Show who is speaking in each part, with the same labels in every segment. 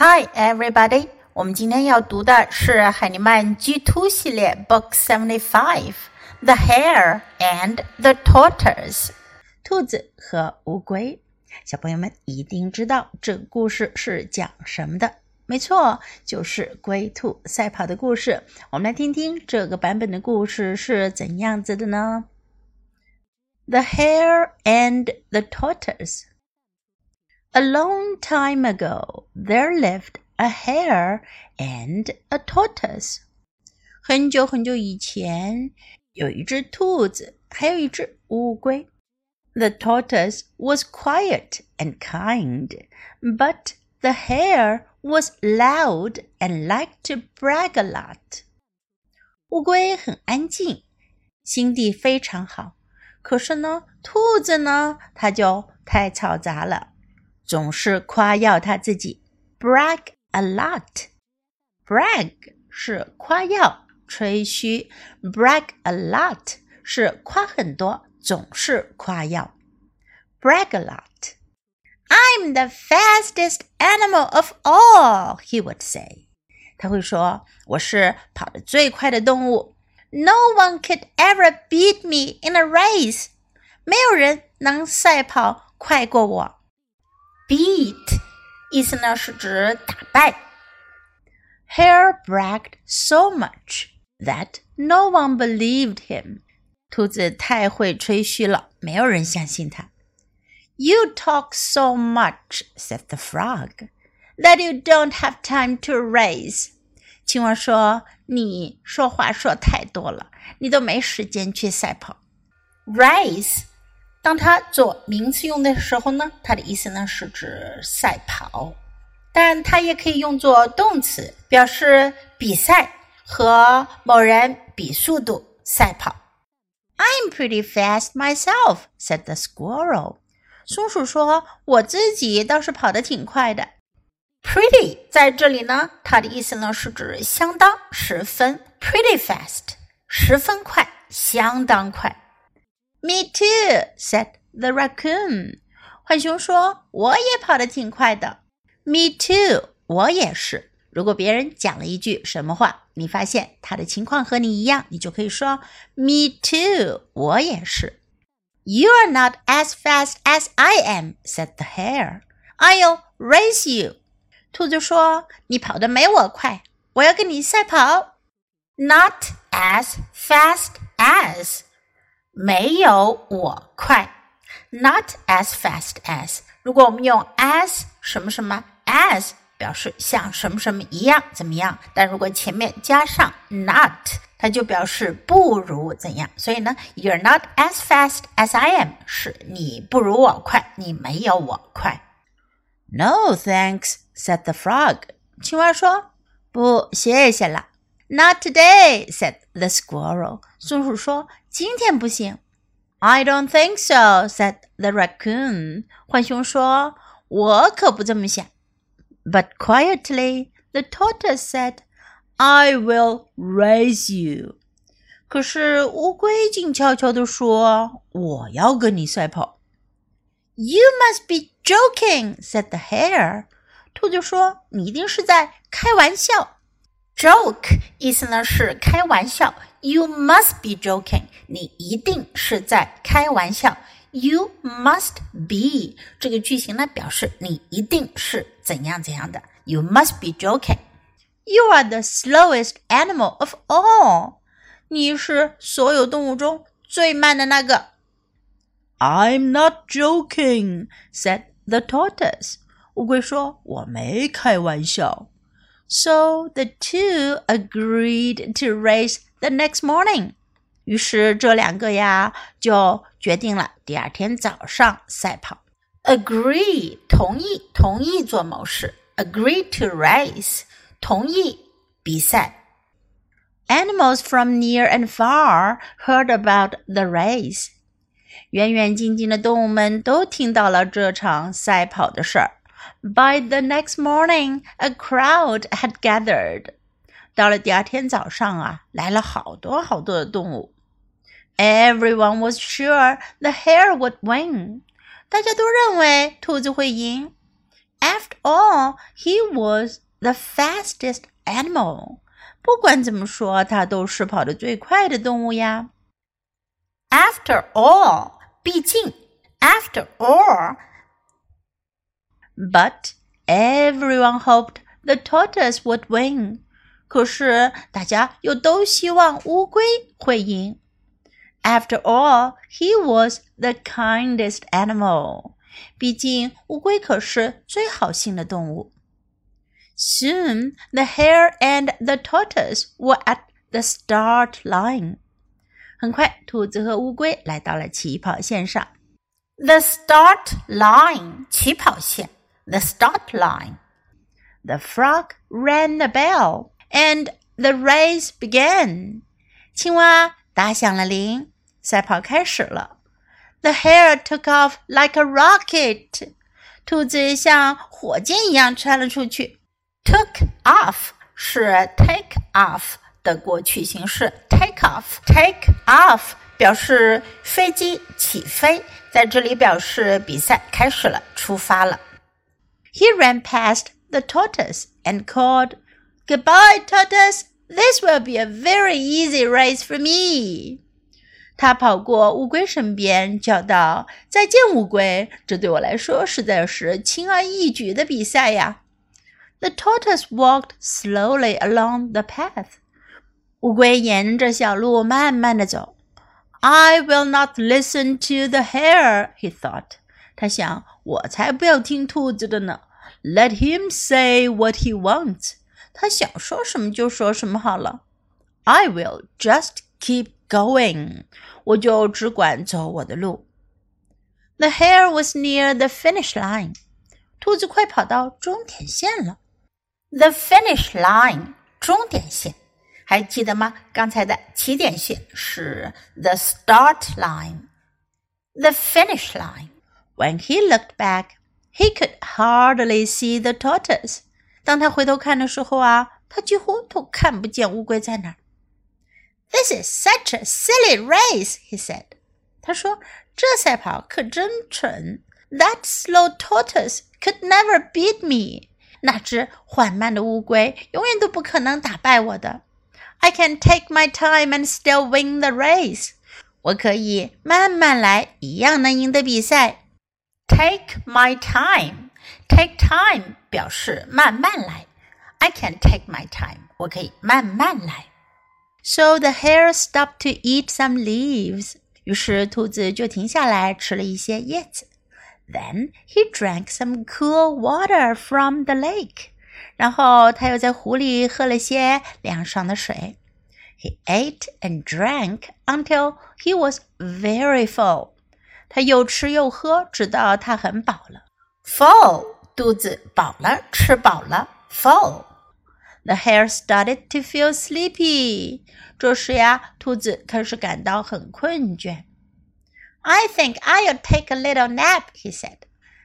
Speaker 1: Hi, everybody！我们今天要读的是海尼曼 G Two 系列 Book Seventy Five，《The Hare and the Tortoise》。兔子和乌龟。小朋友们一定知道这个故事是讲什么的？没错，就是龟兔赛跑的故事。我们来听听这个版本的故事是怎样子的呢？The Hare and the Tortoise。A long time ago, there lived a hare and a tortoise. 很久很久以前，有一只兔子，还有一只乌龟。The tortoise was quiet and kind, but the hare was loud and liked to brag a lot. 乌龟很安静，心地非常好。可是呢，兔子呢，它就太嘈杂了。 总是夸耀他自己，brag a lot。brag 是夸耀、吹嘘，brag a lot 是夸很多，总是夸耀。brag a lot。I'm the fastest animal of all, he would say. 他会说：“我是跑得最快的动物。No one could ever beat me in a race. 没有人能赛跑快过我。” beat 意思呢是指打败。Hare bragged so much that no one believed him. 兔子太会吹嘘了，没有人相信他。You talk so much, said the frog, that you don't have time to race. 青蛙说：“你说话说太多了，你都没时间去赛跑。” Race 当它做名词用的时候呢，它的意思呢是指赛跑，但它也可以用作动词，表示比赛和某人比速度、赛跑。I'm pretty fast myself," said the squirrel. 松鼠说：“我自己倒是跑得挺快的。” Pretty 在这里呢，它的意思呢是指相当、十分，pretty fast，十分快，相当快。Me too," said the raccoon. 浣熊说：“我也跑得挺快的。” Me too，我也是。如果别人讲了一句什么话，你发现他的情况和你一样，你就可以说：“Me too，我也是。” You are not as fast as I am," said the hare. "I'll race you." 兔子说：“你跑得没我快，我要跟你赛跑。” Not as fast as. 没有我快，not as fast as。如果我们用 as 什么什么 as 表示像什么什么一样怎么样，但如果前面加上 not，它就表示不如怎样。所以呢，You're not as fast as I am，是你不如我快，你没有我快。No thanks，said the frog。青蛙说：“不，谢谢了。” Not today, said the squirrel. 松鼠说：“ 今天不行。” I don't think so, said the raccoon. 浣熊说：“我可不这么想。” But quietly, the tortoise said, "I will raise you." 可是乌龟静悄悄地说：“我要跟你赛跑。” You must be joking, said the hare. 兔子说：“你一定是在开玩笑。” Joke 意思呢是开玩笑 ，You must be joking，你一定是在开玩笑。You must be 这个句型呢表示你一定是怎样怎样的。You must be joking. You are the slowest animal of all. 你是所有动物中最慢的那个。I'm not joking," said the tortoise. 乌龟说：“我没开玩笑。” So the two agreed to race the next morning. 于是这两个呀就决定了第二天早上赛跑。Agree 同意同意做某事，agree to race 同意比赛。Animals from near and far heard about the race. 远远近近的动物们都听到了这场赛跑的事儿。by the next morning, a crowd had gathered. 到了第二天早上啊，来了好多好多的动物。Everyone was sure the hare would win. 大家都认为兔子会赢。 After all, he was the fastest animal. 不管怎么说，它都是跑得最快的动物呀。After all，毕竟，After all。But everyone hoped the tortoise would win. 可是大家又都希望乌龟会赢。After all, he was the kindest animal. 毕竟乌龟可是最好心的动物。Soon the hare and the tortoise were at the start line. 很快，兔子和乌龟来到了起跑线上。The start line，起跑线。The start line. The frog rang the bell, and the race began. 青蛙打响了铃，赛跑开始了。The hare took off like a rocket. 兔子像火箭一样窜了出去。Took off 是 take off 的过去形式，take off take off 表示飞机起飞，在这里表示比赛开始了，出发了。He ran past the tortoise and called, "Goodbye, tortoise. This will be a very easy race for me." 他跑过乌龟身边，叫道：“再见，乌龟，这对我来说实在是轻而易举的比赛呀。” The tortoise walked slowly along the path. 乌龟沿着小路慢慢的走。I will not listen to the hare, he thought. 他想，我才不要听兔子的呢。Let him say what he wants. 他想说什么就说什么好了。I will just keep going. 我就只管走我的路。The hare was near the finish line. 兔子快跑到终点线了。the finish line 终点线，还记得吗？刚才的起点线是 the start line。The finish line. When he looked back, he could hardly see the tortoise. 当他回头看的时候啊，他几乎都看不见乌龟在哪儿。This is such a silly race, he said. 他说：“这赛跑可真蠢。That slow tortoise could never beat me.” 那只缓慢的乌龟永远都不可能打败我的。I can take my time and still win the race。我可以慢慢来，一样能赢得比赛。Take my time。Take time 表示慢慢来。I can take my time。我可以慢慢来。So the hare stopped to eat some leaves。于是兔子就停下来吃了一些叶子。then he drank some cool water from the lake. 然后他又在湖里喝了些凉爽的水。He ate and drank until he was very full. 他又吃又喝，直到他很饱了。Full， 肚子饱了，吃饱了。Full。The hare started to feel sleepy. 这时呀，兔子开始感到很困倦。I think I'll take a little nap," he said.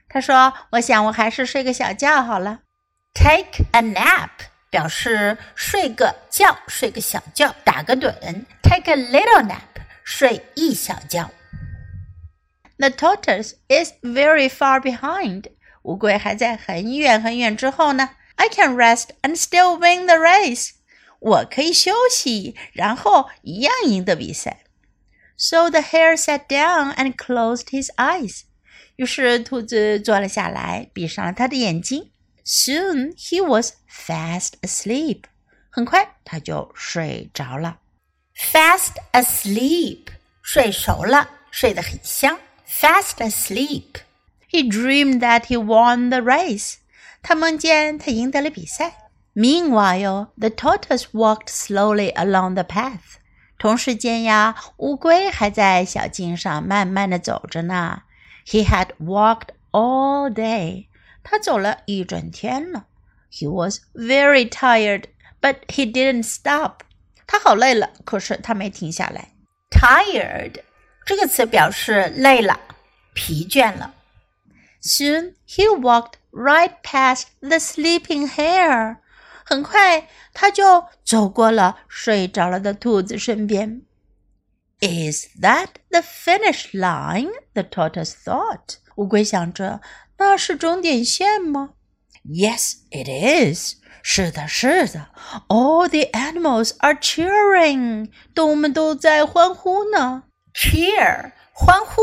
Speaker 1: 他说：“我想我还是睡个小觉好了。” Take a nap 表示睡个觉，睡个小觉，打个盹。Take a little nap 睡一小觉。The tortoise is very far behind. 乌龟还在很远很远之后呢。I can rest and still win the race. 我可以休息，然后一样赢得比赛。so the hare sat down and closed his eyes. 于是兔子坐了下来，闭上了他的眼睛。Soon he was fast asleep. 很快他就睡着了。Fast asleep，睡熟了，睡得很香。Fast asleep. He dreamed that he won the race. 他梦见他赢得了比赛。Meanwhile, the tortoise walked slowly along the path. 同时间呀，乌龟还在小径上慢慢的走着呢。He had walked all day，他走了一整天了。He was very tired, but he didn't stop。他好累了，可是他没停下来。Tired 这个词表示累了、疲倦了。 Soon he walked right past the sleeping hare。很快，他就走过了睡着了的兔子身边。Is that the finish line? The tortoise thought. 乌龟想着，那是终点线吗 Yes, it is. 是的，是的。All the animals are cheering. 动物们都在欢呼呢。Cheer，欢呼。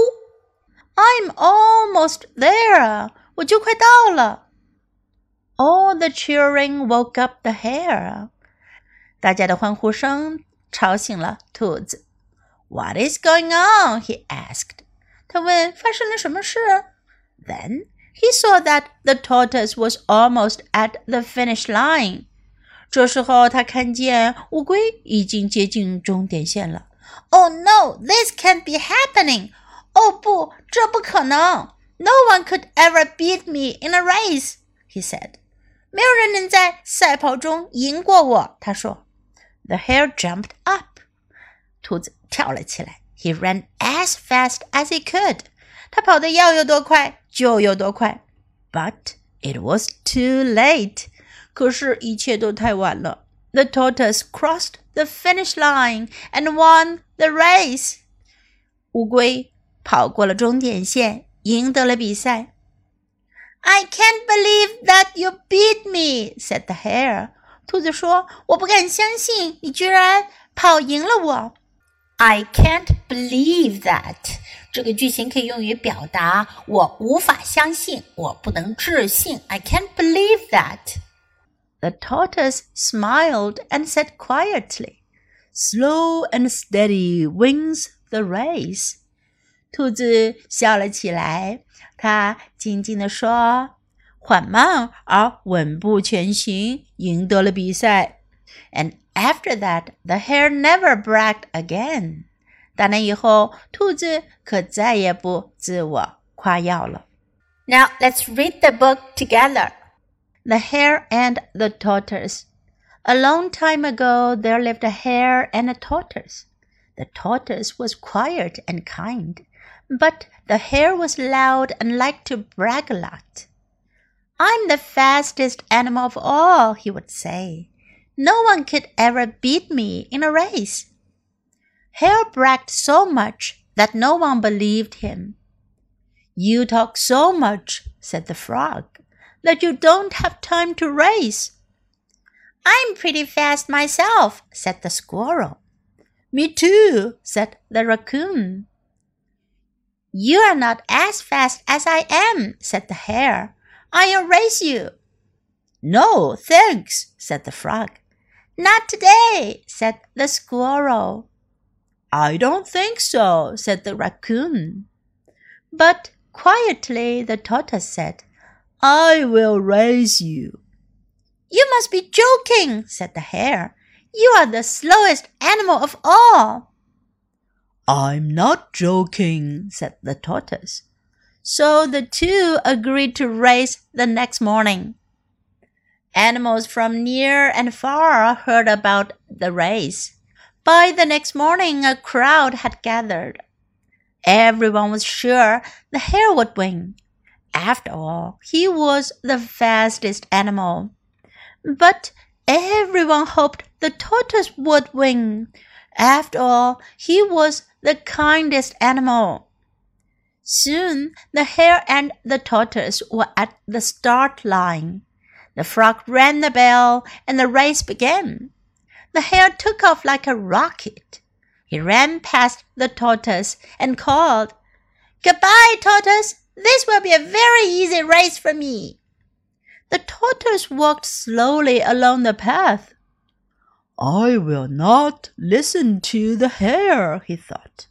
Speaker 1: I'm almost there. 我就快到了。All the cheering woke up the hare. 大家的欢呼声吵醒了兔子。What is going on? He asked. 他问发生了什么事。Then he saw that the tortoise was almost at the finish line. 这时候他看见乌龟已经接近终点线了。Oh no, this can't be happening! 哦不，这不可能！No one could ever beat me in a race, he said. 没有人能在赛跑中赢过我，他说。The hare jumped up. 兔子跳了起来。He ran as fast as he could. 他跑得要有多快就有多快。But it was too late. 可是，一切都太晚了。The tortoise crossed the finish line and won the race. 乌龟 跑过了终点线，赢得了比赛。I can't believe that you beat me," said the hare. 兔子说：“我不敢相信你居然跑赢了我。” I can't believe that 这个句型可以用于表达我无法相信，我不能置信。I can't believe that. The tortoise smiled and said quietly, "Slow and steady wins the race." 兔子笑了起来，它静静地说：“缓慢而稳步前行，赢得了比赛。” And after that, the hare never bragged again. 打那以后，兔子可再也不自我夸耀了。Now let's read the book together. The Hare and the Tortoise. A long time ago, there lived a hare and a tortoise. The tortoise was quiet and kind, but the hare was loud and liked to brag a lot. I'm the fastest animal of all, he would say. No one could ever beat me in a race. Hare bragged so much that no one believed him. You talk so much, said the frog, that you don't have time to race. I'm pretty fast myself, said the squirrel. Me too, said the raccoon. You are not as fast as I am, said the hare. I'll race you. No, thanks, said the frog. Not today, said the squirrel. I don't think so, said the raccoon. But quietly the tortoise said, I will race you. You must be joking, said the hare. You are the slowest animal of all. I'm not joking, said the tortoise. So the two agreed to race the next morning. Animals from near and far heard about the race. By the next morning, a crowd had gathered. Everyone was sure the hare would win. After all, he was the fastest animal. But everyone hoped the tortoise would win. After all, he was the kindest animal. Soon the hare and the tortoise were at the start line. The frog rang the bell and the race began. The hare took off like a rocket. He ran past the tortoise and called, Goodbye, tortoise. This will be a very easy race for me. The tortoise walked slowly along the path. I will not listen to the hare, he thought.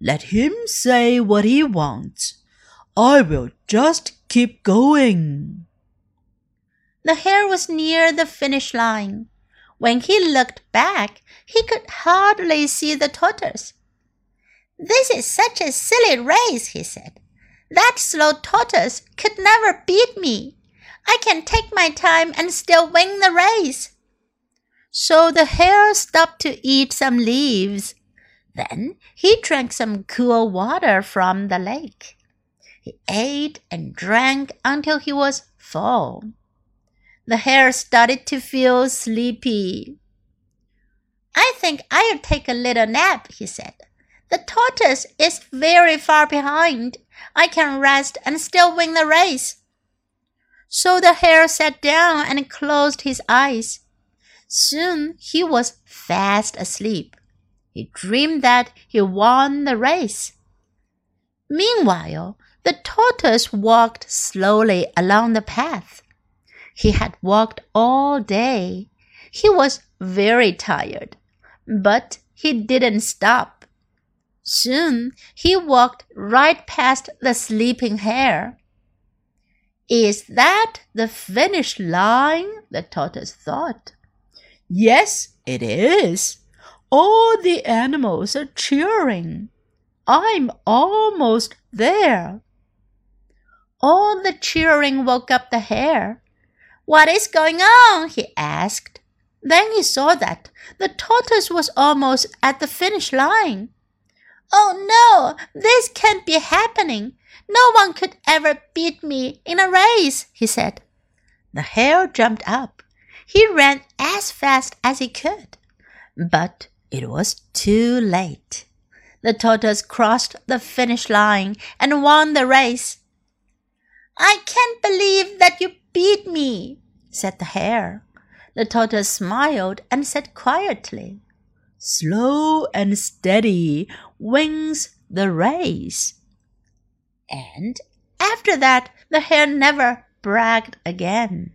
Speaker 1: Let him say what he wants. I will just keep going. The hare was near the finish line. When he looked back, he could hardly see the tortoise. This is such a silly race, he said. That slow tortoise could never beat me. I can take my time and still win the race. So the hare stopped to eat some leaves. Then he drank some cool water from the lake. He ate and drank until he was full. The hare started to feel sleepy. I think I'll take a little nap, he said. The tortoise is very far behind. I can rest and still win the race. So the hare sat down and closed his eyes. Soon he was fast asleep. He dreamed that he won the race. Meanwhile, the tortoise walked slowly along the path. He had walked all day. He was very tired, but he didn't stop. Soon he walked right past the sleeping hare. Is that the finish line? the tortoise thought.
Speaker 2: Yes, it is. All the animals are cheering. I'm almost there.
Speaker 1: All the cheering woke up the hare. What is going on? he asked. Then he saw that the tortoise was almost at the finish line. Oh no, this can't be happening. No one could ever beat me in a race, he said. The hare jumped up. He ran as fast as he could. But it was too late. The tortoise crossed the finish line and won the race. I can't believe that you beat me, said the hare. The tortoise smiled and said quietly,
Speaker 2: Slow and steady wins the race.
Speaker 1: And after that, the hare never bragged again.